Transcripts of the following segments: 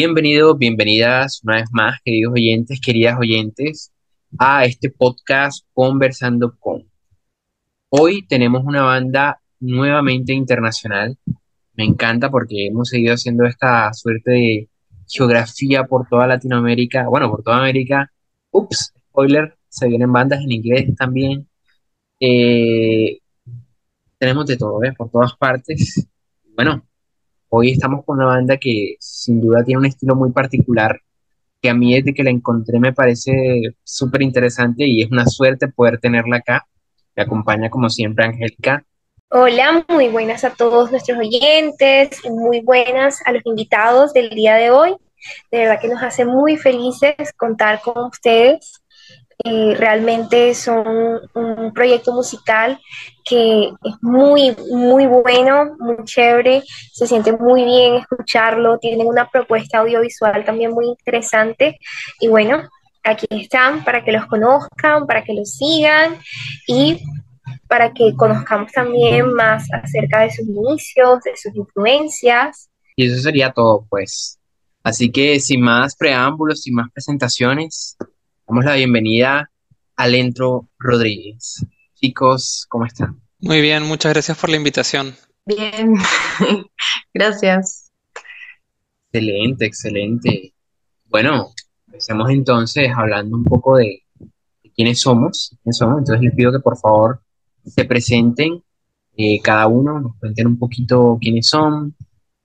Bienvenidos, bienvenidas una vez más, queridos oyentes, queridas oyentes, a este podcast Conversando con. Hoy tenemos una banda nuevamente internacional. Me encanta porque hemos seguido haciendo esta suerte de geografía por toda Latinoamérica, bueno, por toda América. Ups, spoiler, se vienen bandas en inglés también. Eh, tenemos de todo, ¿eh? Por todas partes. Bueno, Hoy estamos con una banda que sin duda tiene un estilo muy particular, que a mí desde que la encontré me parece súper interesante y es una suerte poder tenerla acá. Me acompaña como siempre Angélica. Hola, muy buenas a todos nuestros oyentes, muy buenas a los invitados del día de hoy. De verdad que nos hace muy felices contar con ustedes eh, realmente son un proyecto musical que es muy, muy bueno, muy chévere, se siente muy bien escucharlo, tienen una propuesta audiovisual también muy interesante y bueno, aquí están para que los conozcan, para que los sigan y para que conozcamos también más acerca de sus inicios, de sus influencias. Y eso sería todo, pues. Así que sin más preámbulos, sin más presentaciones, Damos la bienvenida a Lentro Rodríguez. Chicos, ¿cómo están? Muy bien, muchas gracias por la invitación. Bien, gracias. Excelente, excelente. Bueno, empecemos entonces hablando un poco de, quiénes somos, Entonces les pido que por favor se presenten eh, cada uno, nos cuenten un poquito quiénes son,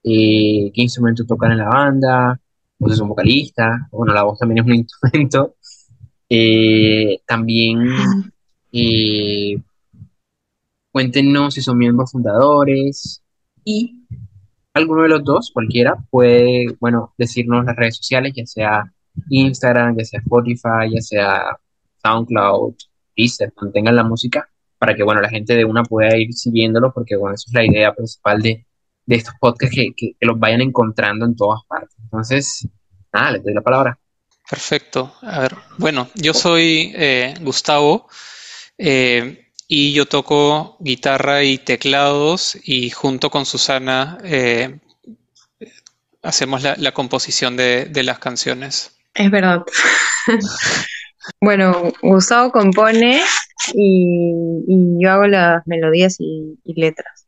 eh, qué instrumento tocan en la banda, vos sos un vocalista, bueno, la voz también es un instrumento, eh, también eh, cuéntenos si son miembros fundadores y alguno de los dos, cualquiera, puede, bueno, decirnos las redes sociales, ya sea Instagram, ya sea Spotify, ya sea SoundCloud, Deezer, mantengan la música para que, bueno, la gente de una pueda ir siguiéndolo, porque, bueno, esa es la idea principal de, estos podcasts, que, que, los vayan encontrando en todas partes. Entonces, nada, les doy la palabra. Perfecto. A ver, bueno, yo soy eh, Gustavo eh, y yo toco guitarra y teclados y junto con Susana eh, hacemos la, composición de, las canciones. Es verdad. bueno, Gustavo compone y, yo hago las melodías y, letras.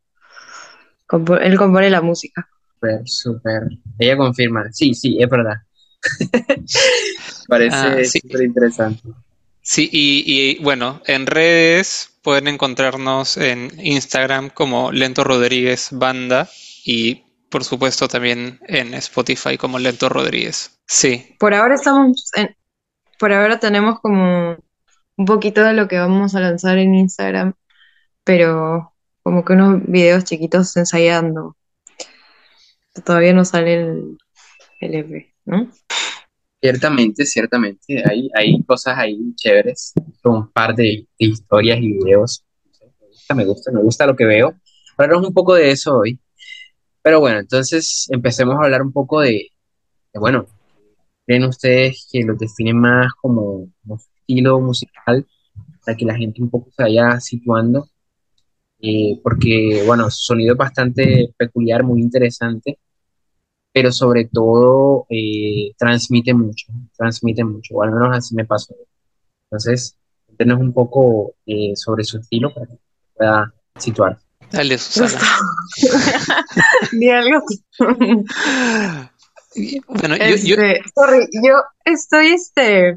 él compone la música. Súper, súper. Ella confirma. Sí, sí, es verdad. Parece ah, súper interesante. Sí, y, bueno, en redes pueden encontrarnos en Instagram como Lento Rodríguez Banda y por supuesto también en Spotify como Lento Rodríguez. Sí. Por ahora estamos en, por ahora tenemos como un poquito de lo que vamos a lanzar en Instagram, pero como que unos videos chiquitos ensayando. Todavía no sale el, el EP, Ciertamente, ciertamente, hay, hay cosas ahí chéveres, un par de, historias y videos. Me gusta, me gusta, me gusta lo que veo. Hablaremos un poco de eso hoy. Pero bueno, entonces empecemos a hablar un poco de, bueno, ¿creen ustedes que lo definen más como, estilo musical para que la gente un poco se vaya situando? Eh, porque, bueno, sonido bastante peculiar, muy interesante pero sobre todo eh, transmite mucho, transmite mucho, o al menos así me pasó. Entonces, tenemos un poco eh, sobre su estilo para que pueda situar. Dale, Susana. Di algo. bueno, yo, este, Sorry, yo estoy este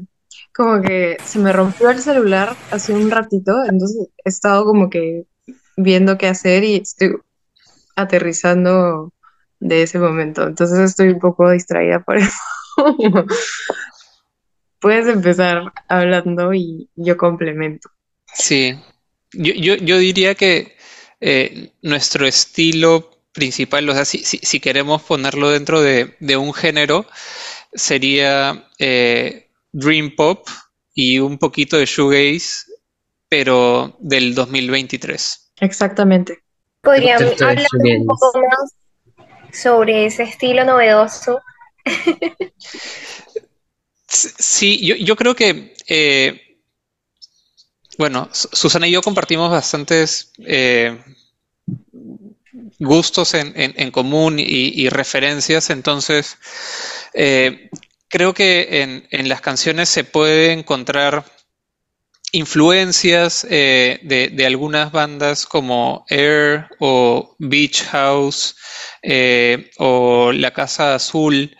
como que se me rompió el celular hace un ratito, entonces he estado como que viendo qué hacer y estoy aterrizando de ese momento. Entonces estoy un poco distraída por eso. Puedes empezar hablando y yo complemento. Sí, yo, yo, diría que eh, nuestro estilo principal, o sea, si, si, queremos ponerlo dentro de, un género, sería eh, Dream Pop y un poquito de Shoegaze, pero del 2023. Exactamente. Podríamos hablar un poco más sobre ese estilo novedoso. Sí, yo, creo que, eh, bueno, Susana y yo compartimos bastantes eh, gustos en, común y, referencias, entonces eh, creo que en, las canciones se puede encontrar influencias eh, de, algunas bandas como Air o Beach House o La Casa Azul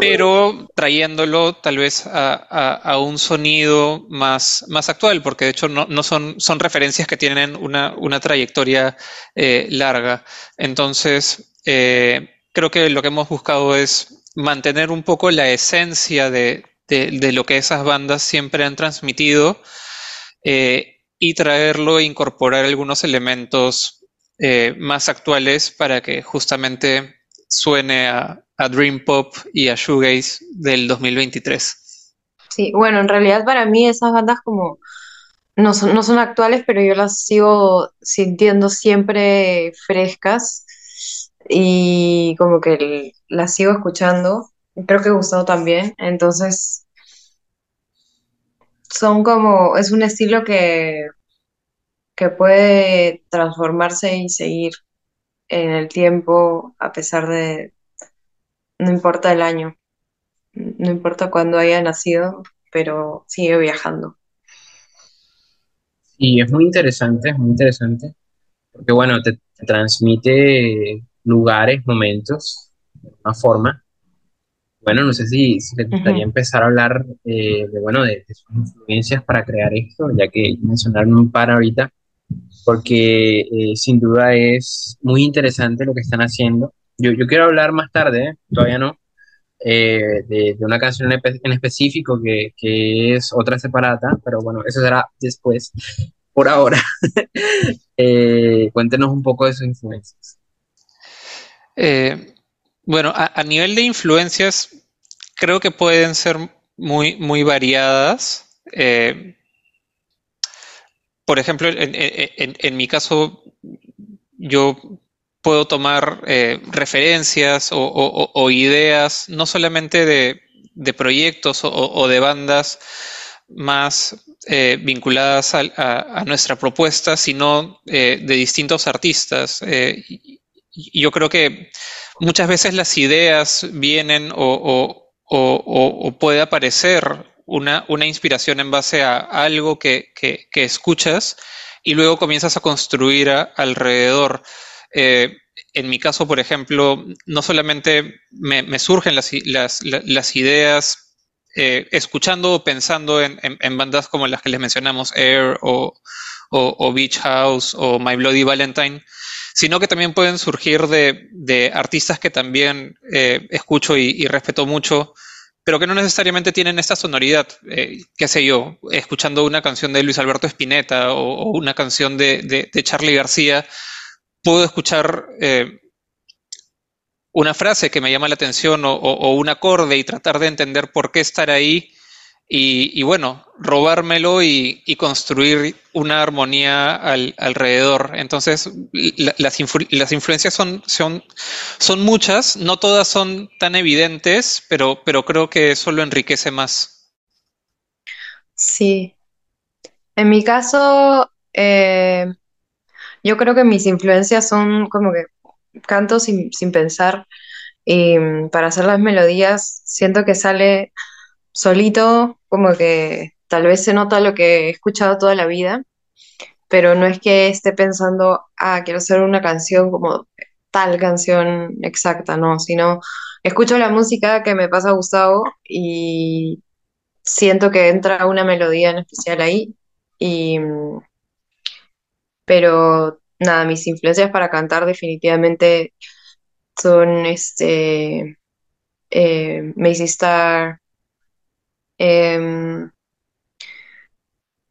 pero trayéndolo tal vez a, un sonido más, más actual, porque de hecho no, son, son referencias que tienen una, trayectoria eh, larga. Entonces, eh, creo que lo que hemos buscado es mantener un poco la esencia de, lo que esas bandas siempre han transmitido eh, y traerlo e incorporar algunos elementos más actuales para que justamente suene a, Dream Pop y a Shoegaze del 2023. Sí, bueno, en realidad para mí esas bandas como no son, no son actuales, pero yo las sigo sintiendo siempre frescas y como que las sigo escuchando. Creo que Gustavo también. Entonces, son como, es un estilo que, que puede transformarse y seguir en el tiempo a pesar de, no importa el año, no importa cuándo haya nacido, pero sigue viajando. Y es muy interesante, es muy interesante, porque bueno, te, transmite lugares, momentos, de una forma. Bueno, no sé si, si te gustaría empezar a hablar eh, de, bueno, de, sus influencias para crear esto, ya que mencionaron un par ahorita, porque eh, sin duda es muy interesante lo que están haciendo yo, quiero hablar más tarde, ¿eh? todavía no, eh, de, una canción en, específico que, es otra separata, pero bueno, eso será después. Por ahora, eh, cuéntenos un poco de sus influencias. Bueno, a, nivel de influencias, creo que pueden ser muy, muy variadas. por ejemplo, en mi caso, yo puedo tomar eh, referencias o, ideas, no solamente de, proyectos o, de bandas más eh, vinculadas a, nuestra propuesta, sino eh, de distintos artistas. yo creo que muchas veces las ideas vienen o, puede aparecer una, inspiración en base a algo que, escuchas y luego comienzas a construir alrededor. Eh, en mi caso, por ejemplo, no solamente me, surgen las, ideas eh, escuchando o pensando en, bandas como las que les mencionamos, Air o, Beach House o My Bloody Valentine, sino que también pueden surgir de, artistas que también eh, escucho y, respeto mucho, pero que no necesariamente tienen esta sonoridad, qué sé yo, escuchando una canción de Luis Alberto Spinetta o, una canción de, de Charlie García puedo escuchar eh, una frase que me llama la atención o, un acorde y tratar de entender por qué estar ahí y, bueno, robármelo y, construir una armonía alrededor. Entonces, las, influencias son, son, son, muchas, no todas son tan evidentes, pero, pero creo que eso lo enriquece más. Sí. En mi caso, eh, yo creo que mis influencias son como que canto sin, pensar y para hacer las melodías siento que sale solito, como que tal vez se nota lo que he escuchado toda la vida, pero no es que esté pensando, ah, quiero hacer una canción como tal canción exacta, no, sino escucho la música que me pasa Gustavo y siento que entra una melodía en especial ahí y mm, pero nada, mis influencias para cantar definitivamente son este eh, Macy Star, em,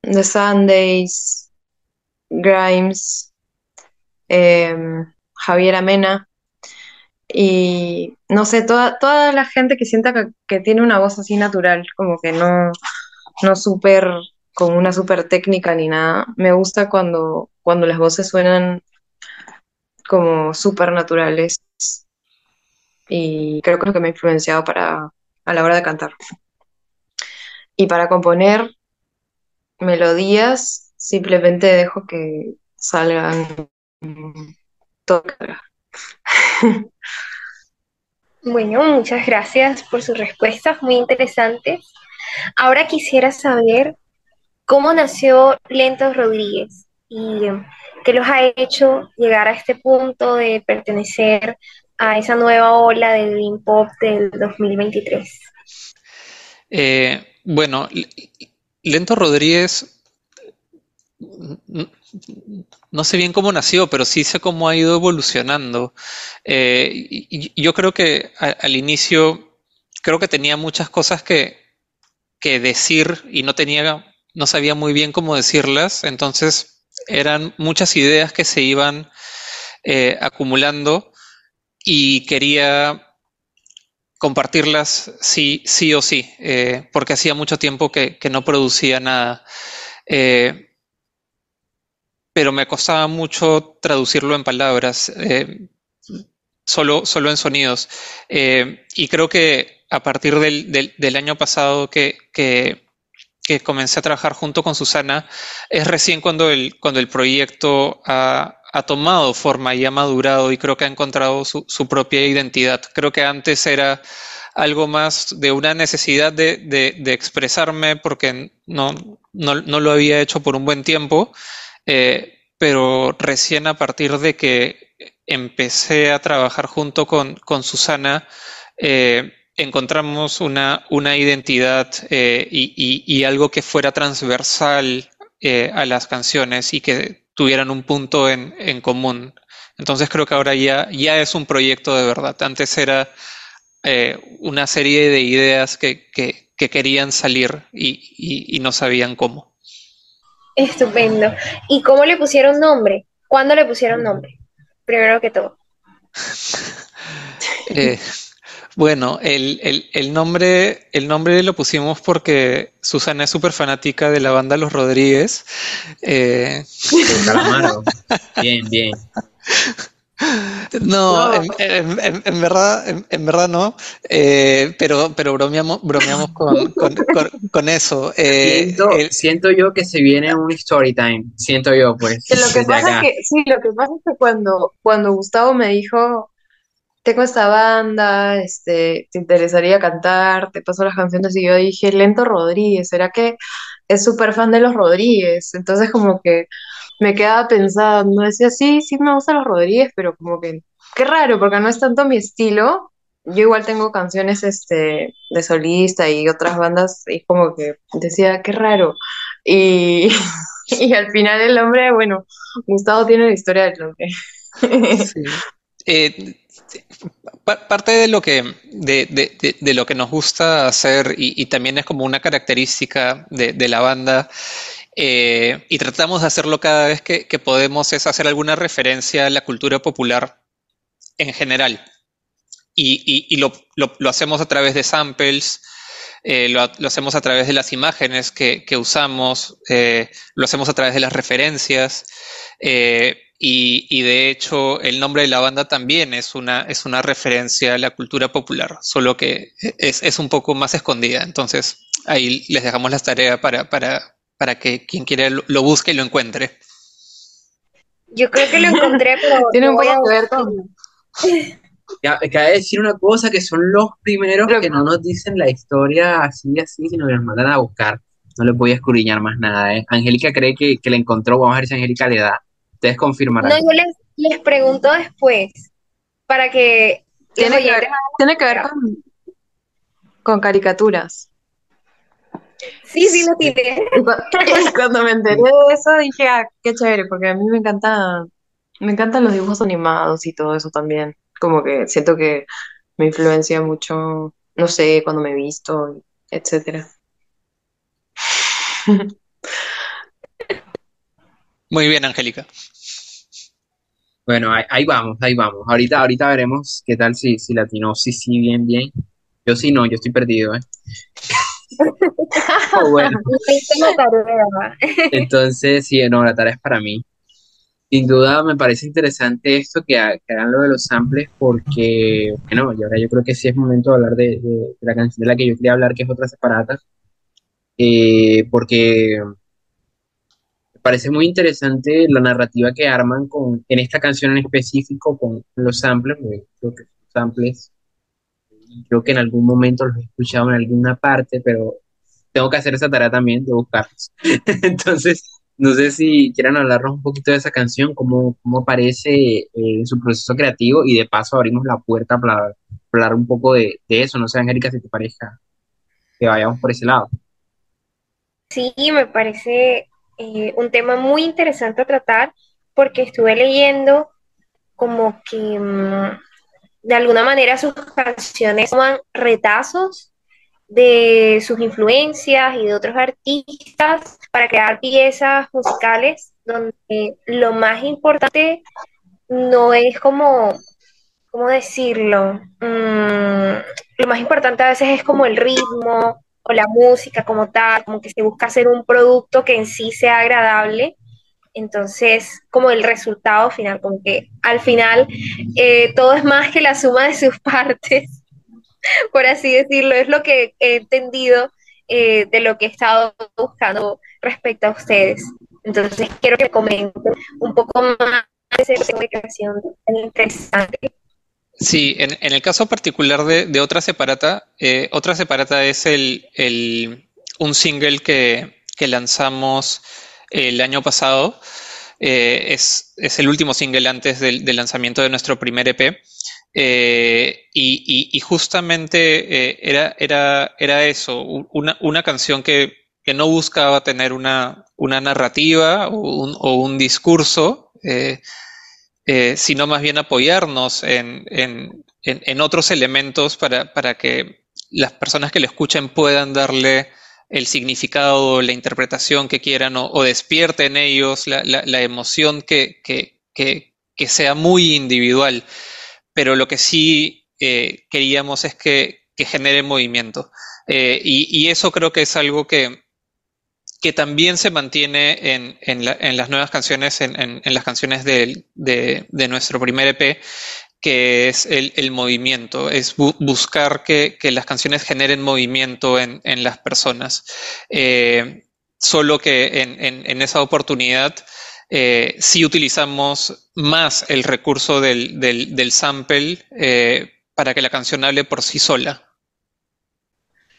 The Sundays, Grimes, em, Javier Amena y no sé, toda, toda la gente que sienta que, tiene una voz así natural, como que no, no súper con una super técnica ni nada. Me gusta cuando, cuando las voces suenan como súper naturales y creo que es lo que me ha influenciado para, a la hora de cantar. Y para componer melodías, simplemente dejo que salgan todo. Bueno, muchas gracias por sus respuestas, muy interesantes. Ahora quisiera saber cómo nació Lentos Rodríguez y qué los ha hecho llegar a este punto de pertenecer a esa nueva ola del Dream Pop del 2023. Eh, bueno, Lento Rodríguez, no sé bien cómo nació, pero sí sé cómo ha ido evolucionando. Eh, yo creo que al inicio, creo que tenía muchas cosas que, decir y no tenía, no sabía muy bien cómo decirlas, entonces eran muchas ideas que se iban eh, acumulando y quería compartirlas sí, sí o sí, eh, porque hacía mucho tiempo que, no producía nada. Eh, pero me costaba mucho traducirlo en palabras, solo, solo en sonidos. y creo que a partir del, año pasado que, que, comencé a trabajar junto con Susana, es recién cuando el, cuando el proyecto ha, tomado forma y ha madurado y creo que ha encontrado su, propia identidad. Creo que antes era algo más de una necesidad de, expresarme porque no, no, lo había hecho por un buen tiempo, eh, pero recién a partir de que empecé a trabajar junto con, con Susana, eh, encontramos una, una identidad eh, y, algo que fuera transversal a las canciones y que tuvieran un punto en, común. Entonces creo que ahora ya, ya es un proyecto de verdad. Antes era eh, una serie de ideas que, querían salir y, y, no sabían cómo. Estupendo. ¿Y cómo le pusieron nombre? ¿Cuándo le pusieron nombre? Primero que todo. Bueno, el, el, nombre, el nombre lo pusimos porque Susana es súper fanática de la banda Los Rodríguez. Eh... Bien, bien. No, En, verdad, en, verdad no, eh, pero, pero bromeamos, bromeamos con, con, eso. Eh, siento, yo que se viene un story time, siento yo, pues. lo que pasa es que, sí, lo que pasa es que cuando, cuando Gustavo me dijo, tengo esta banda, este, te interesaría cantar, te paso las canciones y yo dije, Lento Rodríguez, ¿será que es súper fan de los Rodríguez? Entonces como que me quedaba pensando, decía, sí, sí me gustan los Rodríguez, pero como que, qué raro, porque no es tanto mi estilo. Yo igual tengo canciones este, de solista y otras bandas y como que decía, qué raro. Y, y al final el hombre, bueno, Gustavo tiene la historia del nombre. Sí. Eh, parte de lo que, de, lo que nos gusta hacer y, también es como una característica de, la banda eh, y tratamos de hacerlo cada vez que, podemos es hacer alguna referencia a la cultura popular en general. Y, lo, hacemos a través de samples, eh, lo, hacemos a través de las imágenes que, usamos, eh, lo hacemos a través de las referencias. Y, de hecho el nombre de la banda también es una, es una referencia a la cultura popular, solo que es, un poco más escondida. Entonces ahí les dejamos las tareas para, para, para que quien quiera lo, busque y lo encuentre. Yo creo que lo encontré, pero... Tiene un poco que ver con... Cabe decir una cosa, que son los primeros que no nos dicen la historia así así, sino que nos mandan a buscar. No les voy a escudriñar más nada. ¿eh? Angélica cree que, que la encontró, vamos a ver si Angélica le da Ustedes confirmarán. No, yo les, les pregunto después, para que... Tiene, que ver, tiene que ver con, caricaturas. Sí, sí lo tiene. Cuando me enteré de eso dije, ah, qué chévere, porque a mí me encanta, me encantan los dibujos animados y todo eso también. Como que siento que me influencia mucho, no sé, cuando me he visto, etcétera. Muy bien, Angélica. Bueno, ahí, vamos, ahí vamos. Ahorita, ahorita veremos qué tal si, si latino. Sí, sí, bien, bien. Yo sí no, yo estoy perdido, ¿eh? Oh, bueno. Entonces, sí, no, la tarea es para mí. Sin duda me parece interesante esto que, hagan lo de los samples porque, bueno, y ahora yo creo que sí es momento de hablar de, la canción de la que yo quería hablar, que es Otras Separatas, eh, porque parece muy interesante la narrativa que arman con, en esta canción en específico con los samples, creo que los samples, creo que en algún momento los he escuchado en alguna parte, pero tengo que hacer esa tarea también de buscarlos. Entonces, no sé si quieran hablarnos un poquito de esa canción, cómo, cómo aparece eh, su proceso creativo y de paso abrimos la puerta para hablar un poco de, de eso. No sé, Angélica, si te parezca que vayamos por ese lado. Sí, me parece eh, un tema muy interesante a tratar porque estuve leyendo como que mm, de alguna manera sus canciones toman retazos de sus influencias y de otros artistas para crear piezas musicales donde lo más importante no es como, ¿cómo decirlo? Mm, lo más importante a veces es como el ritmo o la música como tal, como que se busca hacer un producto que en sí sea agradable. Entonces, como el resultado final, como que al final eh, todo es más que la suma de sus partes por así decirlo, es lo que he entendido eh, de lo que he estado buscando respecto a ustedes. Entonces, quiero que comenten un poco más de esa tan interesante. Sí, en, el caso particular de, Otra Separata, eh, Otra Separata es el, un single que, lanzamos el año pasado. Eh, es, el último single antes del, del lanzamiento de nuestro primer EP. Eh, y, justamente eh, era, era, era eso, una, canción que, no buscaba tener una, narrativa o un, discurso, eh, sino más bien apoyarnos en, otros elementos para, que las personas que lo escuchen puedan darle el significado, la interpretación que quieran o, despierte en ellos la, emoción que, que sea muy individual pero lo que sí eh, queríamos es que, genere movimiento. Eh, y, eso creo que es algo que, que también se mantiene en, las nuevas canciones, en, las canciones de, nuestro primer EP, que es el, movimiento, es buscar que, las canciones generen movimiento en, las personas. Eh, solo que en, esa oportunidad eh, si utilizamos más el recurso del, sample eh, para que la canción hable por sí sola.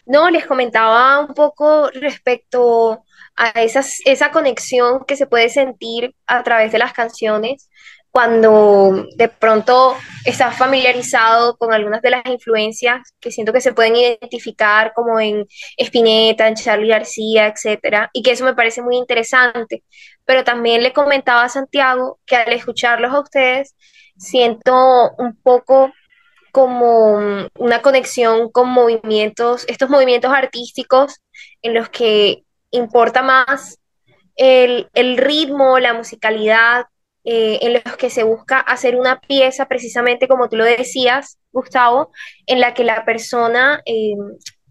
No, les comentaba un poco respecto a esa conexión que se puede sentir a través de las canciones cuando de pronto estás familiarizado con algunas de las influencias que siento que se pueden identificar como en Spinetta, en Charlie García, etcétera, y que eso me parece muy interesante. Pero también le comentaba a Santiago que al escucharlos a ustedes siento un poco como una conexión con movimientos, estos movimientos artísticos en los que importa más el, el ritmo, la musicalidad, eh, en los que se busca hacer una pieza, precisamente como tú lo decías, Gustavo, en la que la persona, eh,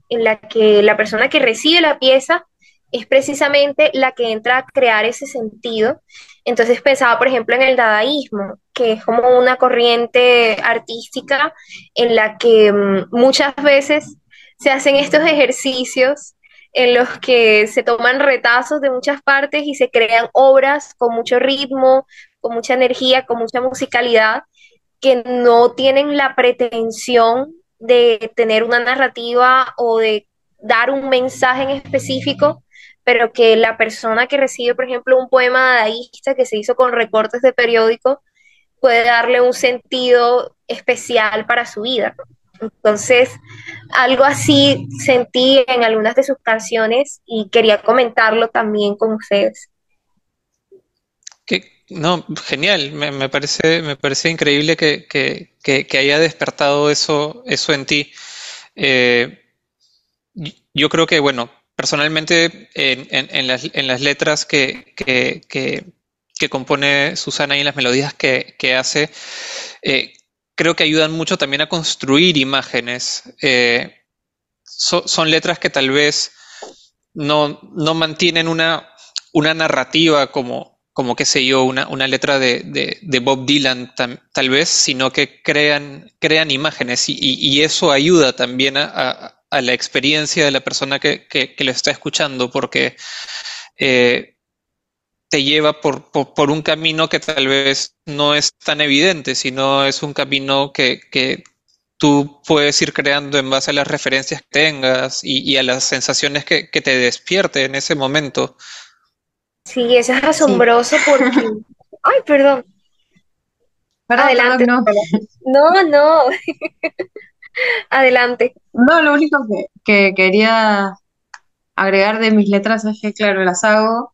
en la que la persona que recibe la pieza es precisamente la que entra a crear ese sentido. Entonces pensaba, por ejemplo, en el dadaísmo, que es como una corriente artística en la que mm, muchas veces se hacen estos ejercicios en los que se toman retazos de muchas partes y se crean obras con mucho ritmo, con mucha energía, con mucha musicalidad, que no tienen la pretensión de tener una narrativa o de dar un mensaje en específico, pero que la persona que recibe, por ejemplo, un poema dadaísta que se hizo con recortes de periódico, puede darle un sentido especial para su vida. Entonces, algo así sentí en algunas de sus canciones y quería comentarlo también con ustedes. No, genial, me, parece, me parece increíble que, haya despertado eso, eso en ti. Eh, yo creo que, bueno, personalmente en, las, letras que, compone Susana y en las melodías que, hace, eh, creo que ayudan mucho también a construir imágenes. Eh, son letras que tal vez no, mantienen una, una narrativa como, como qué sé yo, una, una letra de, Bob Dylan tal vez, sino que crean, crean imágenes y, eso ayuda también a, la experiencia de la persona que, lo está escuchando, porque eh, te lleva por, por, un camino que tal vez no es tan evidente, sino es un camino que, que tú puedes ir creando en base a las referencias que tengas y, a las sensaciones que, que, te despierte en ese momento. Sí, eso es asombroso porque... Ay, perdón. Adelante. no. no, no. Adelante. No, lo único que, que, quería agregar de mis letras es que, claro, las hago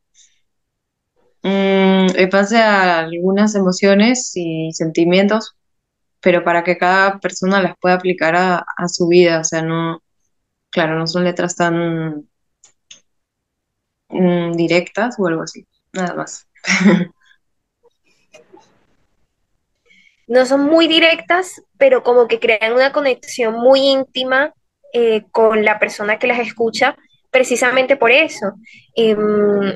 mmm, en base a algunas emociones y sentimientos, pero para que cada persona las pueda aplicar a, a su vida, o sea, no, claro, no son letras tan mm, directas o algo así, nada más. no son muy directas, pero como que crean una conexión muy íntima eh, con la persona que las escucha, precisamente por eso. Em,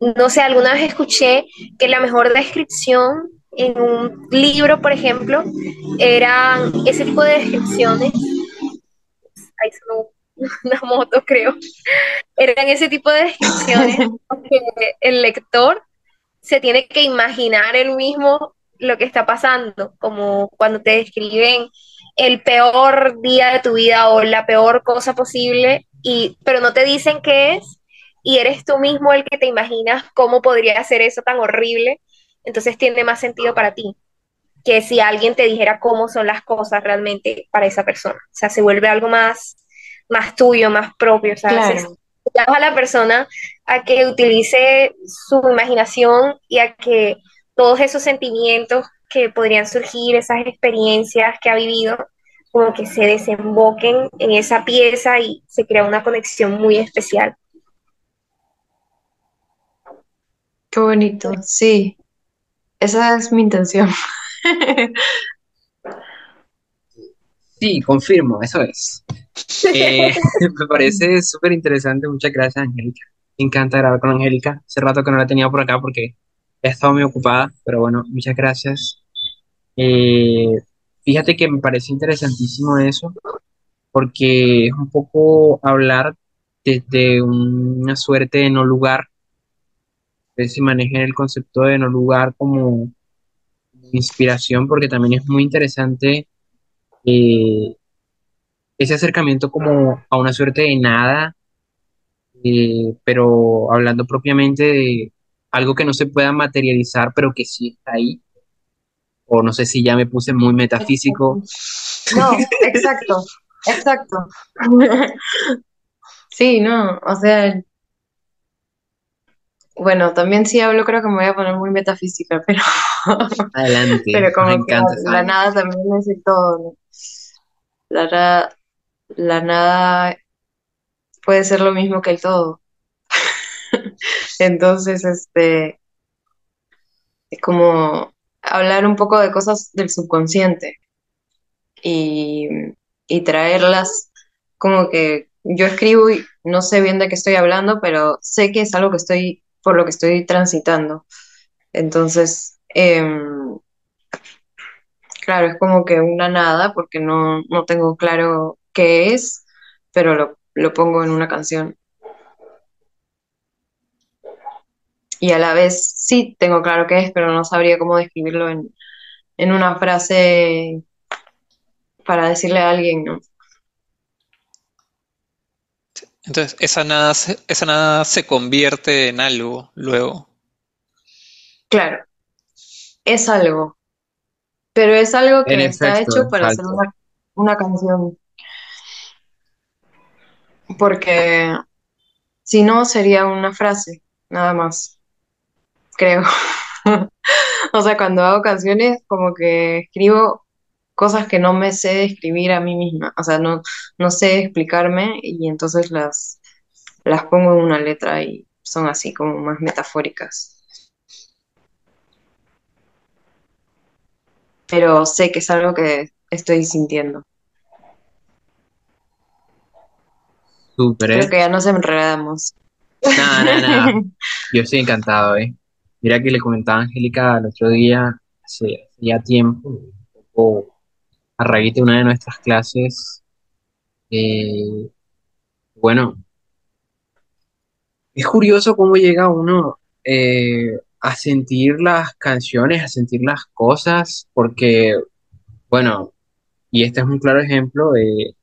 no sé, alguna vez escuché que la mejor descripción en un libro, por ejemplo, eran ese tipo de descripciones. Ahí una moto, creo. Eran ese tipo de descripciones que el lector se tiene que imaginar él mismo lo que está pasando, como cuando te describen el peor día de tu vida o la peor cosa posible, y, pero no te dicen qué es, y eres tú mismo el que te imaginas cómo podría ser eso tan horrible, entonces tiene más sentido para ti que si alguien te dijera cómo son las cosas realmente para esa persona. O sea, se vuelve algo más, más tuyo, más propio. Sea, claro. a la persona a que utilice su imaginación y a que todos esos sentimientos que podrían surgir, esas experiencias que ha vivido, como que se desemboquen en esa pieza y se crea una conexión muy especial. Qué bonito, sí. Esa es mi intención. Sí, confirmo, eso es. Eh, me parece súper interesante. Muchas gracias, Angélica. Me encanta grabar con Angélica. Hace rato que no la tenía por acá porque he estado muy ocupada, pero bueno, muchas gracias. Eh, fíjate que me parece interesantísimo eso, porque es un poco hablar desde una suerte de no lugar. ver si manejen el concepto de no lugar como inspiración, porque también es muy interesante eh, ese acercamiento como a una suerte de nada, eh, pero hablando propiamente de algo que no se pueda materializar, pero que sí está ahí. O no sé si ya me puse muy metafísico. No, exacto, exacto. Sí, no, o sea, bueno, también sí hablo, creo que me voy a poner muy metafísica, pero adelante. pero como me encanta, la, nada también es el todo. La, la nada puede ser lo mismo que el todo. Entonces, este, es como hablar un poco de cosas del subconsciente y, y traerlas como que yo escribo y no sé bien de qué estoy hablando, pero sé que es algo que estoy, por lo que estoy transitando. Entonces, em, claro, es como que una nada, porque no, no tengo claro qué es, pero lo, lo pongo en una canción. y a la vez sí tengo claro qué es, pero no sabría cómo describirlo en, una frase para decirle a alguien, ¿no? Entonces, esa nada, esa nada se convierte en algo luego. Claro, es algo, pero es algo que está hecho para hacer una, una canción. Porque si no, sería una frase, nada más creo. o sea, cuando hago canciones, como que escribo cosas que no me sé describir a mí misma. O sea, no, no sé explicarme y entonces las, las pongo en una letra y son así como más metafóricas. Pero sé que es algo que estoy sintiendo. Súper, Creo ¿eh? que ya nos enredamos. No, no, no. Yo estoy encantado, ¿eh? Mira que le comentaba a Angélica el otro día, hace ya tiempo, un poco a raíz de una de nuestras clases, bueno, es curioso cómo llega uno eh, a sentir las canciones, a sentir las cosas, porque, bueno, y este es un claro ejemplo de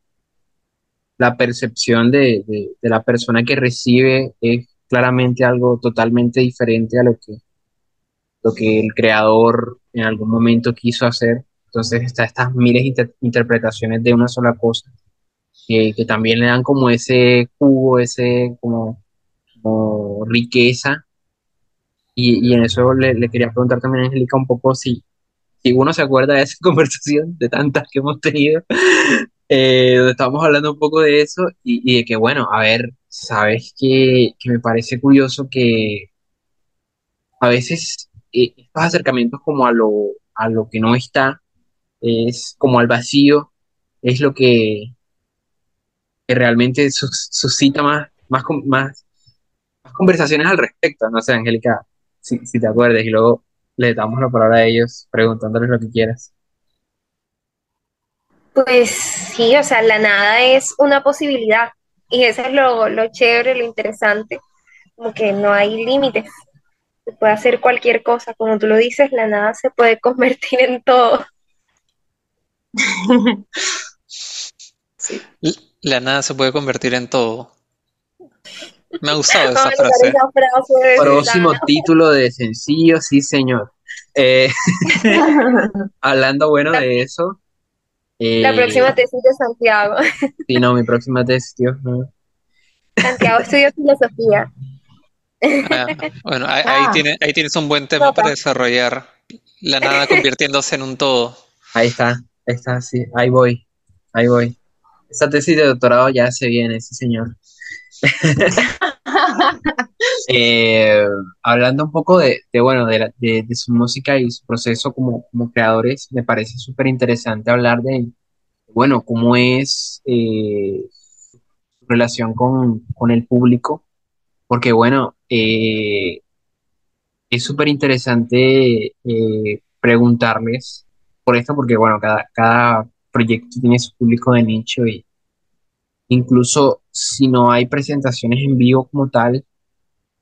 la percepción de, de- la persona que recibe es claramente algo totalmente diferente a lo que, lo que el creador en algún momento quiso hacer. Entonces está estas miles de inter- interpretaciones de una sola cosa, que, también le dan como ese jugo, ese como riqueza. Y, y en eso le, quería preguntar también a Angélica un poco si, si uno se acuerda de esa conversación, de tantas que hemos tenido, eh, donde estábamos hablando un poco de eso y, y de que, bueno, a ver, sabes que, que me parece curioso que a veces eh, estos acercamientos como a lo, a lo que no está, es como al vacío, es lo que, que realmente sus- suscita más, más, más, más conversaciones al respecto. No sé, Angélica, si, si te acuerdas, y luego le damos la palabra a ellos preguntándoles lo que quieras. Pues sí, o sea, la nada es una posibilidad y eso es lo, lo chévere, lo interesante, como que no hay límites, se puede hacer cualquier cosa, como tú lo dices, la nada se puede convertir en todo. Sí. La nada se puede convertir en todo. Me ha gustado esa frase. esa Próximo título de sencillo, sí, señor. Eh, hablando, bueno, de eso. La eh, próxima tesis de Santiago. Sí, no, mi próxima tesis, Dios mío. Santiago estudia filosofía. Ah, bueno, ahí, ahí Ah. tiene, ahí tienes un buen tema Toca. para desarrollar. La nada convirtiéndose en un todo. Ahí está, ahí está, sí, ahí voy, ahí voy. Esa tesis de doctorado ya se viene, sí, señor. Eh, hablando un poco de, bueno, de, su música y su proceso como, creadores, me parece súper interesante hablar de, bueno, cómo es eh, su relación con, el público, porque, bueno, eh, es súper interesante preguntarles por esto, porque, bueno, cada, cada proyecto tiene su público de nicho y incluso si no hay presentaciones en vivo como tal,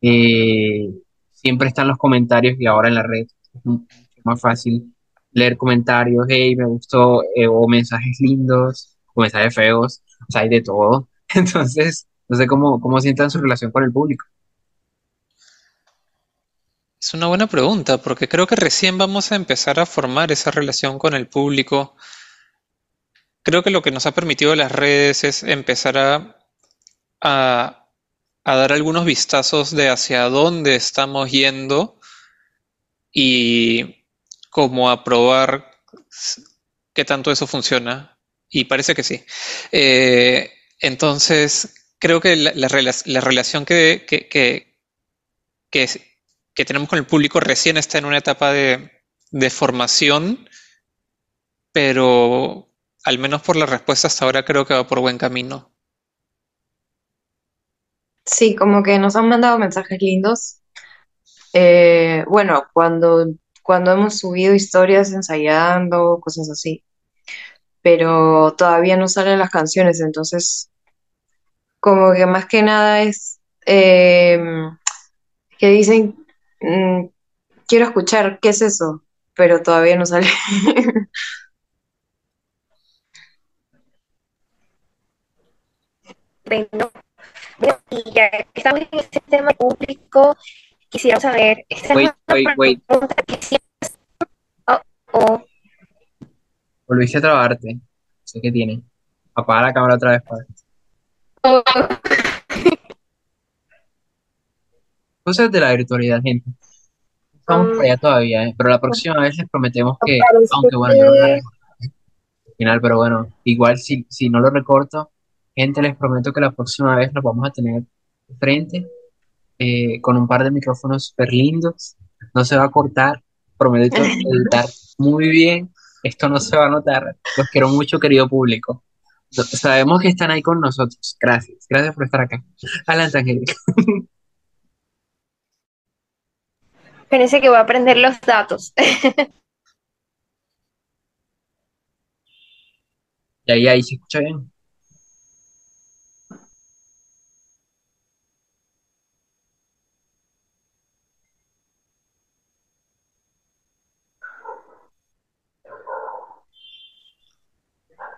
eh, siempre están los comentarios y ahora en la red es más fácil leer comentarios, hey, me gustó, eh, o mensajes lindos, o mensajes feos, o sea, hay de todo. Entonces, no sé cómo, cómo sientan su relación con el público. Es una buena pregunta, porque creo que recién vamos a empezar a formar esa relación con el público. Creo que lo que nos ha permitido las redes es empezar a, a, dar algunos vistazos de hacia dónde estamos yendo y como a probar qué tanto eso funciona. Y parece que sí. Eh, entonces, creo que la, la rela- la relación que tenemos con el público recién está en una etapa de, de formación, pero al menos por la respuesta hasta ahora creo que va por buen camino. Sí, como que nos han mandado mensajes lindos. Eh, bueno, cuando, cuando hemos subido historias ensayando, cosas así, pero todavía no salen las canciones, entonces como que más que nada es eh, que dicen, mm, quiero escuchar, ¿qué es eso? Pero todavía no sale. y ya que estamos en este tema público, quisiera saber, esta es Wait, wait, wait. pregunta que siempre... Oh, oh, Volviste a trabarte. Sé qué tiene. Apaga la cámara otra vez, padre. oh. Cosas de la virtualidad, gente. Estamos por allá todavía, ¿eh? Pero la próxima vez les prometemos que, aunque bueno, yo no la que- recorto al final, pero bueno, igual si, si no lo recorto, gente, les prometo que la próxima vez los vamos a tener frente, eh, con un par de micrófonos súper lindos. No se va a cortar, prometo editar muy bien. Esto no se va a notar. Los quiero mucho, querido público. Sabemos que están ahí con nosotros. Gracias. Gracias por estar acá. Adelante, Angélica. Espérense que voy a aprender los datos. Y ahí, ahí se escucha bien.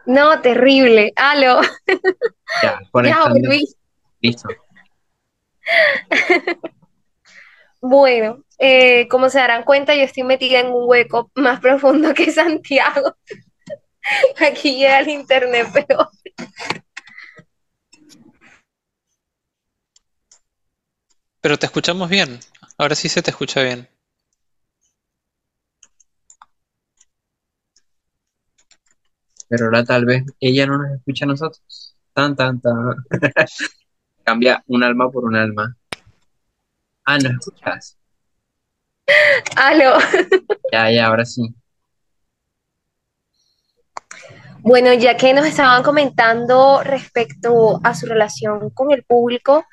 No, terrible. Aló. Ya, Ya volví. Listo. Bueno, eh, como se darán cuenta, yo estoy metida en un hueco más profundo que Santiago. Aquí llega el internet, pero Pero te escuchamos bien. Ahora sí se te escucha bien. Pero ahora tal vez ella no nos escucha a nosotros. Tan, tan, tan. Cambia un alma por un alma. Ah, ¿nos escuchas? aló. Ya, ya, ahora sí. Bueno, ya que nos estaban comentando respecto a su relación con el público,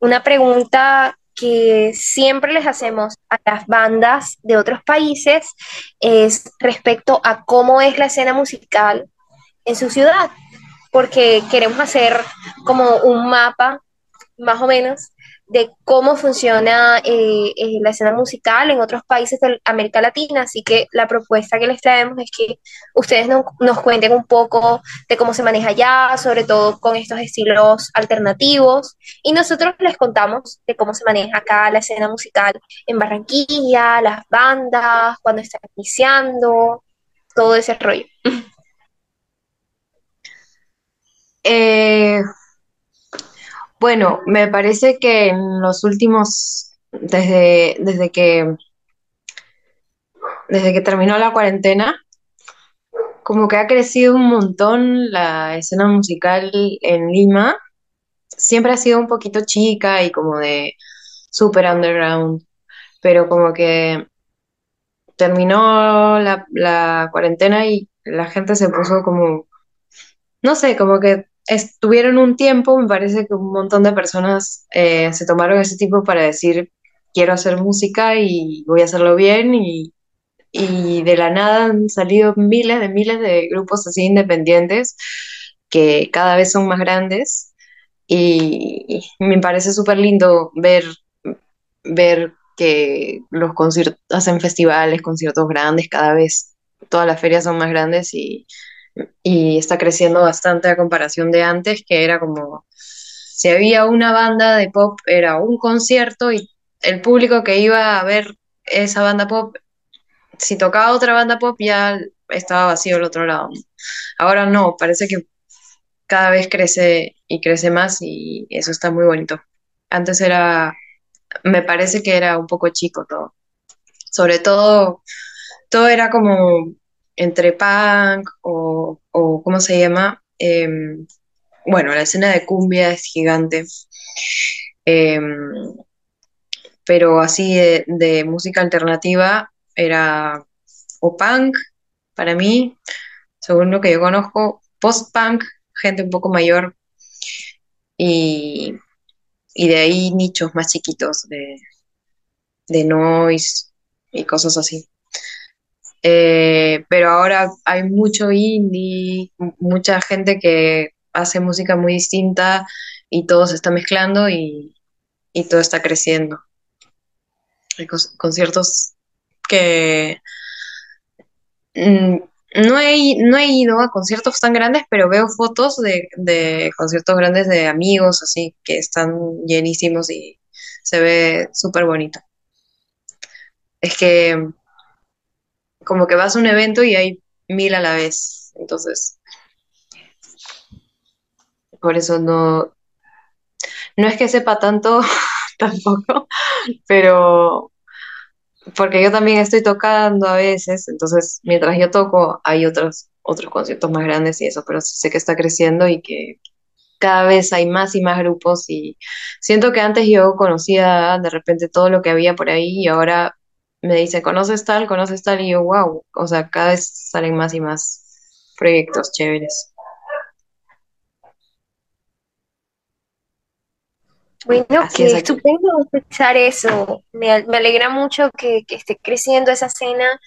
una pregunta que siempre les hacemos a las bandas de otros países es respecto a cómo es la escena musical en su ciudad, porque queremos hacer como un mapa, más o menos, de cómo funciona eh, eh, la escena musical en otros países de América Latina. Así que la propuesta que les traemos es que ustedes no- nos cuenten un poco de cómo se maneja allá, sobre todo con estos estilos alternativos, y nosotros les contamos de cómo se maneja acá la escena musical en Barranquilla, las bandas, cuando están iniciando, todo ese rollo. Eh, bueno, me parece que en los últimos, desde, desde que, desde que terminó la cuarentena, como que ha crecido un montón la escena musical en Lima. Siempre ha sido un poquito chica y como de super underground, pero como que terminó la, la cuarentena y la gente se puso como, no sé, como que estuvieron un tiempo, me parece que un montón de personas eh, se tomaron ese tiempo para decir, quiero hacer música y voy a hacerlo bien y, y de la nada han salido miles de miles de grupos así independientes que cada vez son más grandes y, me parece súper lindo ver, ver que los conciertos hacen festivales, conciertos grandes cada vez, todas las ferias son más grandes y, y está creciendo bastante a comparación de antes, que era como, si había una banda de pop, era un concierto y el público que iba a ver esa banda pop, si tocaba otra banda pop ya estaba vacío el otro lado. Ahora no, parece que cada vez crece y crece más y eso está muy bonito. Antes era, me parece que era un poco chico todo. Sobre todo, todo era como entre punk o, o ¿cómo se llama? Em, bueno, la escena de cumbia es gigante, Em, pero así de, de música alternativa era o punk, para mí, según lo que yo conozco, post-punk, gente un poco mayor y, y de ahí nichos más chiquitos de, de noise y cosas así. Eh, pero ahora hay mucho indie, mucha gente que hace música muy distinta y todo se está mezclando y, todo está creciendo. Hay conciertos que mm, no he, no he ido a conciertos tan grandes, pero veo fotos de, de conciertos grandes de amigos, así que están llenísimos y se ve súper bonito. Es que como que vas a un evento y hay mil a la vez, entonces por eso no, no es que sepa tanto tampoco, pero porque yo también estoy tocando a veces, entonces mientras yo toco hay otros, otros conciertos más grandes y eso, pero sé que está creciendo y que cada vez hay más y más grupos y siento que antes yo conocía de repente todo lo que había por ahí y ahora me dicen, ¿conoces tal? ¿Conoces tal? Y yo, wow, o sea, cada vez salen más y más proyectos chéveres. Bueno, Así qué estupendo escuchar eso. Me, me alegra mucho que, que esté creciendo esa escena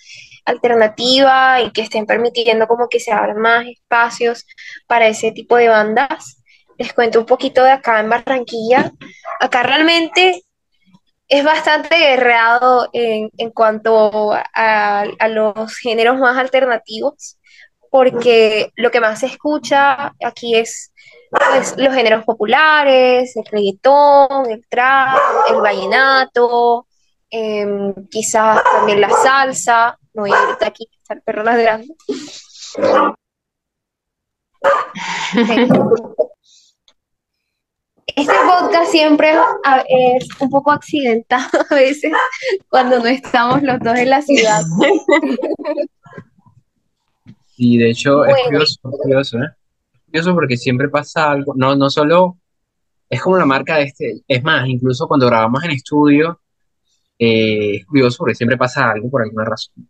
alternativa y que estén permitiendo como que se abran más espacios para ese tipo de bandas. Les cuento un poquito de acá en Barranquilla. Acá realmente es bastante guerreado en, en cuanto a, a los géneros más alternativos, porque lo que más se escucha aquí es pues, los géneros populares, el reggaetón, el trap, el vallenato, em, quizás también la salsa. No voy a aquí, está el perro ladrando. Este podcast siempre es un poco accidentado a veces cuando no estamos los dos en la ciudad. Y de hecho es curioso, es curioso, ¿eh? Es curioso porque siempre pasa algo, no, no solo, es como la marca de este, es más, incluso cuando grabamos en estudio, eh, es curioso porque siempre pasa algo por alguna razón.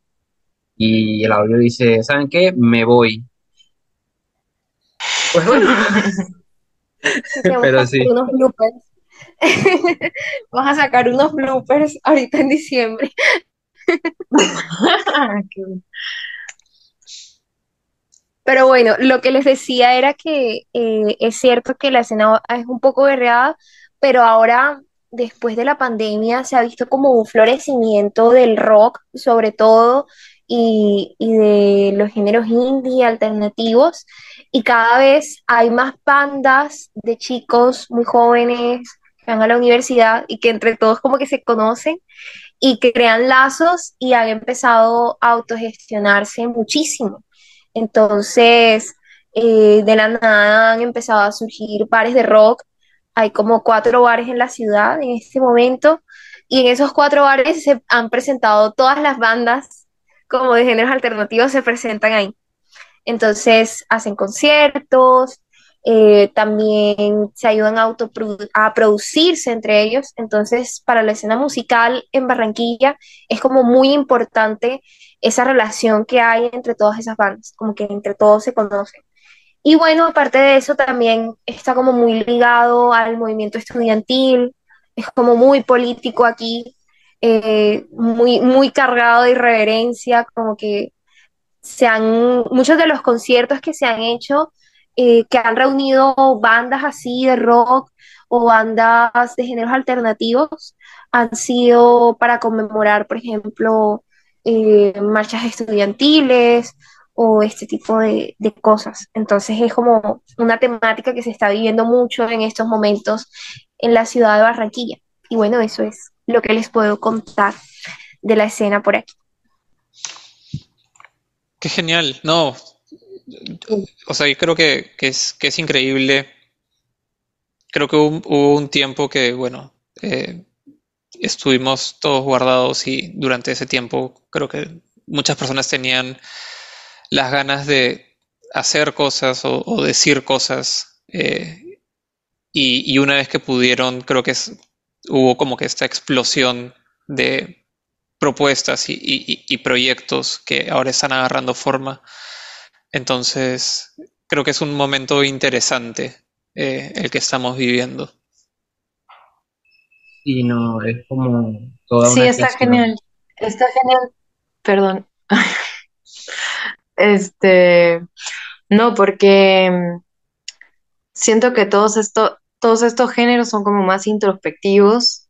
Y el audio dice, ¿saben qué? Me voy. Pues bueno. Pero sí. Unos bloopers. Vamos a sacar unos bloopers ahorita en diciembre. Pero bueno, lo que les decía era que eh, es cierto que la escena es un poco guerreada, pero ahora, después de la pandemia, se ha visto como un florecimiento del rock, sobre todo, y, de los géneros indie alternativos y cada vez hay más bandas de chicos muy jóvenes que van a la universidad y que entre todos como que se conocen y que crean lazos y han empezado a autogestionarse muchísimo. Entonces, eh, de la nada han empezado a surgir bares de rock. Hay como cuatro bares en la ciudad en este momento y en esos cuatro bares se han presentado todas las bandas como de géneros alternativos se presentan ahí. Entonces hacen conciertos, eh, también se ayudan a, a producirse entre ellos. Entonces, para la escena musical en Barranquilla es como muy importante esa relación que hay entre todas esas bandas, como que entre todos se conocen. Y bueno, aparte de eso, también está como muy ligado al movimiento estudiantil, es como muy político aquí, eh, muy, muy cargado de irreverencia, como que se han, muchos de los conciertos que se han hecho, eh, que han reunido bandas así de rock o bandas de géneros alternativos, han sido para conmemorar, por ejemplo, eh, marchas estudiantiles o este tipo de, de, cosas. Entonces es como una temática que se está viviendo mucho en estos momentos en la ciudad de Barranquilla. Y bueno, eso es lo que les puedo contar de la escena por aquí. Qué genial, no. O sea, yo creo que, es, que es increíble. Creo que hubo, un tiempo que, bueno, eh, estuvimos todos guardados y durante ese tiempo creo que muchas personas tenían las ganas de hacer cosas o, decir cosas. Eh, y, una vez que pudieron, creo que hubo como que esta explosión de propuestas y, proyectos que ahora están agarrando forma. Entonces, creo que es un momento interesante eh, el que estamos viviendo. Y no, es como toda Sí, está genial. Está genial. Perdón. este, no, porque mm, siento que todos estos, todos estos géneros son como más introspectivos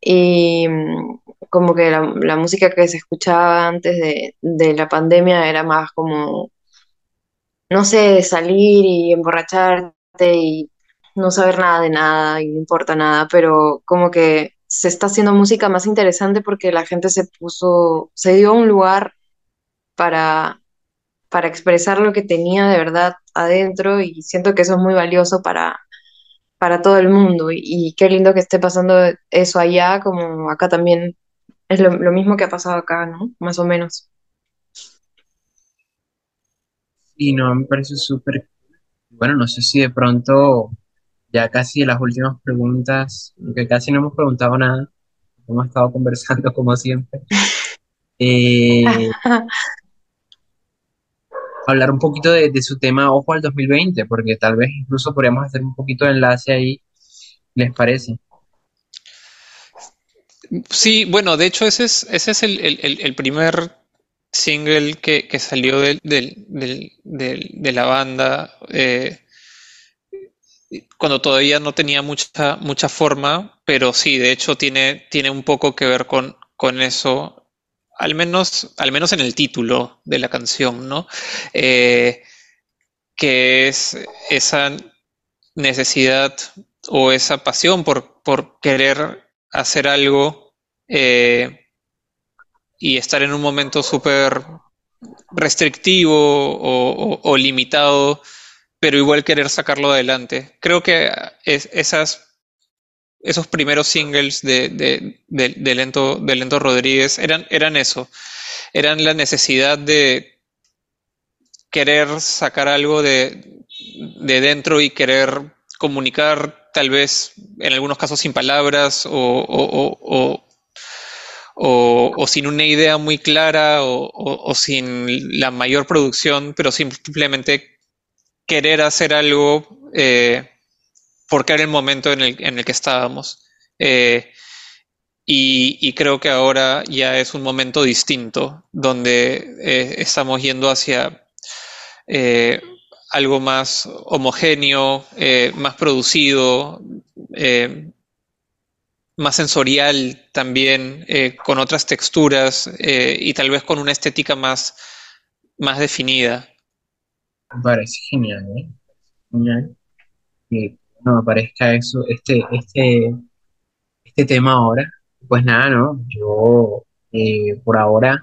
y mm, como que la, música que se escuchaba antes de, la pandemia era más como, no sé, salir y emborracharte y no saber nada de nada y no importa nada, pero como que se está haciendo música más interesante porque la gente se puso, se dio un lugar para, para expresar lo que tenía de verdad adentro y siento que eso es muy valioso para, para todo el mundo y, qué lindo que esté pasando eso allá como acá también es lo, mismo que ha pasado acá, ¿no? Más o menos. Y no, me parece súper... Bueno, no sé si de pronto, ya casi las últimas preguntas, que casi no hemos preguntado nada, hemos estado conversando como siempre. Eh, hablar un poquito de, su tema Ojo al 2020, porque tal vez incluso podríamos hacer un poquito de enlace ahí, ¿les parece? Sí, bueno, de hecho ese es, ese es el, primer single que, salió de, la banda eh, cuando todavía no tenía mucha, mucha forma, pero sí, de hecho tiene, tiene un poco que ver con, con eso al menos, al menos en el título de la canción, ¿no? Eh, que es esa necesidad o esa pasión por, por querer hacer algo eh, y estar en un momento súper restrictivo o, limitado, pero igual querer sacarlo adelante. Creo que es, esas, esos primeros singles de, de, Lento, de Lento Rodríguez eran, eran eso, eran la necesidad de querer sacar algo de, de dentro y querer comunicar tal vez en algunos casos sin palabras o, o, sin una idea muy clara o, sin la mayor producción, pero simplemente querer hacer algo eh, porque era el momento en el, en el que estábamos. Eh, y, creo que ahora ya es un momento distinto, donde eh, estamos yendo hacia algo más homogéneo, más producido, más sensorial también, eh, con otras texturas eh, y tal vez con una estética más, más definida. Parece genial, ¿eh? Genial. No me parezca eso, este, este, este tema ahora. Pues nada, ¿no? Yo eh, por ahora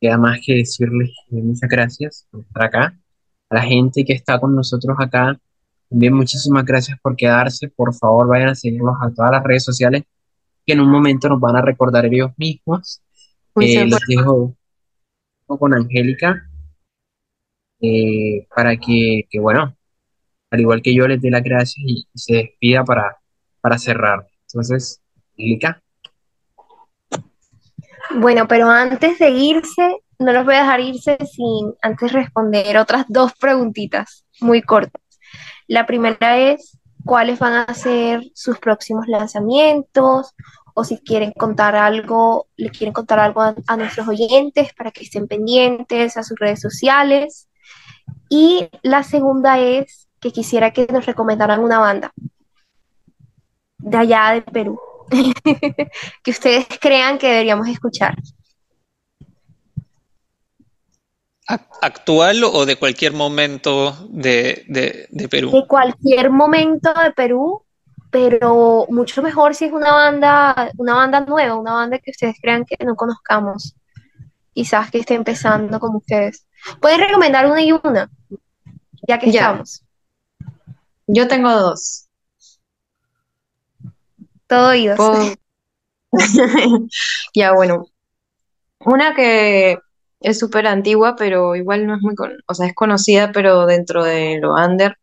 queda más que decirles muchas gracias por estar acá. A la gente que está con nosotros acá Bien, muchísimas gracias por quedarse. Por favor, vayan a seguirnos a todas las redes sociales que en un momento nos van a recordar ellos mismos. Eh, los dejo con Angélica eh, para que, bueno, al igual que yo, les dé las gracias y, se despida para, para cerrar. Entonces, Angélica. Bueno, pero antes de irse, no los voy a dejar irse sin antes responder otras dos preguntitas muy cortas. La primera es cuáles van a ser sus próximos lanzamientos o si quieren contar algo, le quieren contar algo a, nuestros oyentes para que estén pendientes a sus redes sociales. Y la segunda es que quisiera que nos recomendaran una banda de allá de Perú que ustedes crean que deberíamos escuchar. ¿Actual o de cualquier momento de, Perú? De cualquier momento de Perú, pero mucho mejor si es una banda, una banda nueva, una banda que ustedes crean que no conozcamos. Quizás que esté empezando como ustedes. Pueden recomendar una y una, ya que estamos. Yo tengo dos. Todo oídos. ya, bueno. Una que es súper antigua, pero igual no es muy, o sea, es conocida, pero dentro de lo under,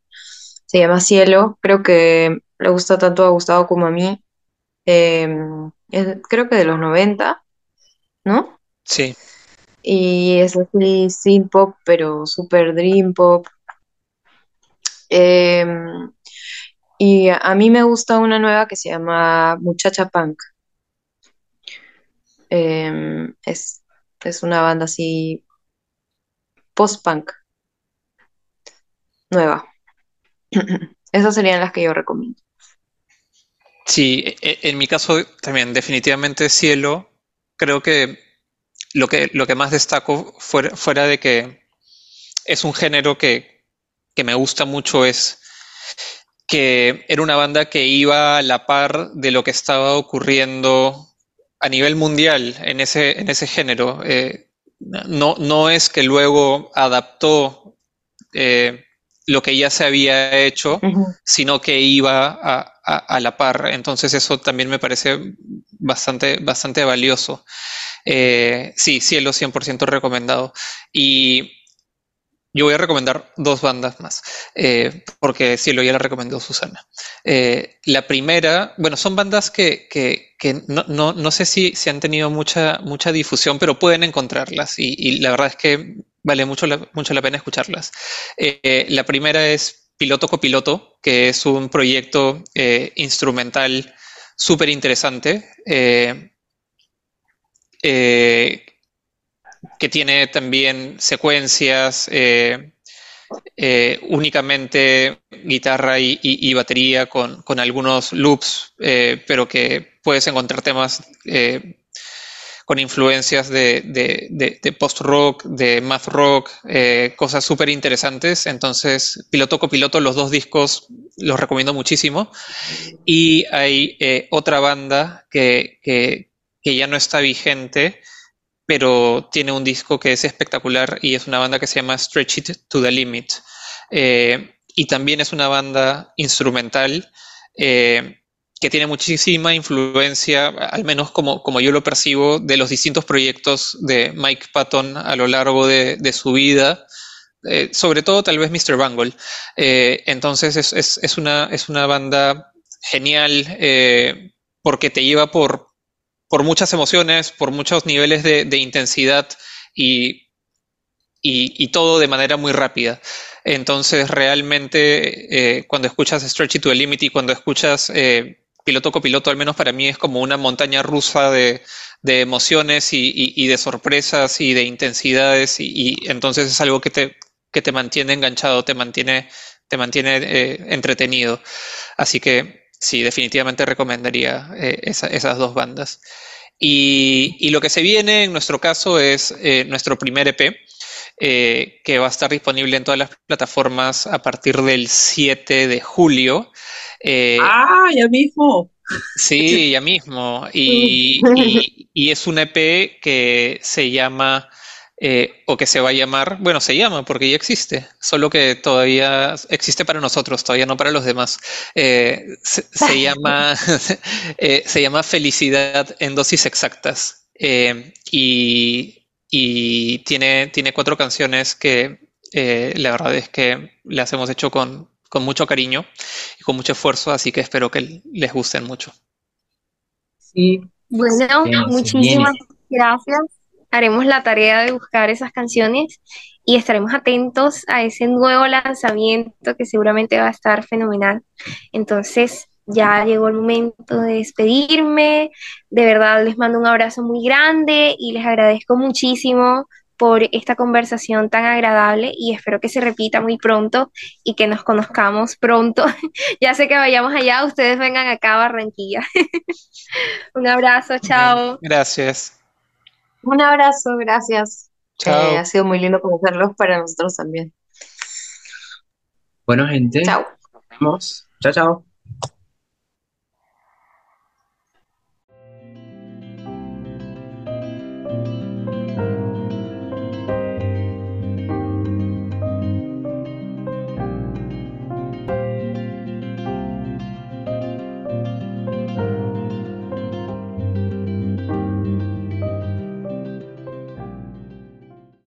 se llama Cielo, creo que le gusta tanto a Gustavo como a mí, em, creo que de los 90, ¿no? Sí. Y es así, synth pop, pero super dream pop. Em, y a, mí me gusta una nueva que se llama Muchacha Punk. Em, es es una banda así post-punk. Nueva. Esas serían las que yo recomiendo. Sí, e, e, en mi caso también definitivamente Cielo. Creo que lo que, lo que más destaco fuera, fuera de que es un género que, que me gusta mucho es que era una banda que iba a la par de lo que estaba ocurriendo a nivel mundial en ese, en ese género. Eh, no, no es que luego adaptó eh, lo que ya se había hecho, sino que iba a, la par. Entonces eso también me parece bastante, bastante valioso. Eh, sí, cielo 100% recomendado. Y yo voy a recomendar dos bandas más, eh, porque sí, lo ya la recomendó Susana. Eh, la primera, bueno, son bandas que, no, sé si, si, han tenido mucha, mucha difusión, pero pueden encontrarlas y, la verdad es que vale mucho la, mucho la pena escucharlas. Eh, la primera es Piloto Copiloto, que es un proyecto instrumental súper interesante que tiene también secuencias, eh, eh, únicamente guitarra y, batería con, algunos loops, eh, pero que puedes encontrar temas con influencias de, post-rock, de math rock, cosas súper interesantes. Entonces, piloto copiloto, los dos discos los recomiendo muchísimo. Y hay otra banda que, que, ya no está vigente, pero tiene un disco que es espectacular y es una banda que se llama Stretch It to the Limit. Eh, y también es una banda instrumental que tiene muchísima influencia, al menos como, como yo lo percibo, de los distintos proyectos de Mike Patton a lo largo de, su vida. Eh, sobre todo tal vez Mr. Bungle. Eh, entonces es, una, es una banda genial eh, porque te lleva por, por muchas emociones, por muchos niveles de, intensidad y, y, todo de manera muy rápida. Entonces realmente cuando escuchas Stretchy to the Limit y cuando escuchas piloto copiloto, al menos para mí, es como una montaña rusa de, emociones y, de sorpresas y de intensidades. Y, entonces es algo que te, te mantiene enganchado, te mantiene, te mantiene eh, entretenido. Así que sí, definitivamente recomendaría eh, esas dos bandas. Y, lo que se viene en nuestro caso es eh, nuestro primer EP. que va a estar disponible en todas las plataformas a partir del 7 de julio. Eh, ah, ya mismo. Sí, ya mismo. Y, es un EP que se llama, eh, o que se va a llamar, bueno, se llama porque ya existe, solo que todavía existe para nosotros, todavía no para los demás. Eh, se, llama, se llama Felicidad en dosis exactas. y, tiene, tiene cuatro canciones que la verdad es que las hemos hecho con, con mucho cariño y con mucho esfuerzo, así que espero que les gusten mucho. Sí. Bueno, muchísimas gracias. Haremos la tarea de buscar esas canciones y estaremos atentos a ese nuevo lanzamiento que seguramente va a estar fenomenal. Entonces, ya llegó el momento de despedirme. De verdad, les mando un abrazo muy grande y les agradezco muchísimo por esta conversación tan agradable y espero que se repita muy pronto y que nos conozcamos pronto. ya sé que vayamos allá, ustedes vengan acá a Barranquilla. Un abrazo, chao. Gracias. Un abrazo, gracias. Chao. Eh, ha sido muy lindo conocerlos para nosotros también. Bueno, gente. Chao. Nos vemos. Chao, chao.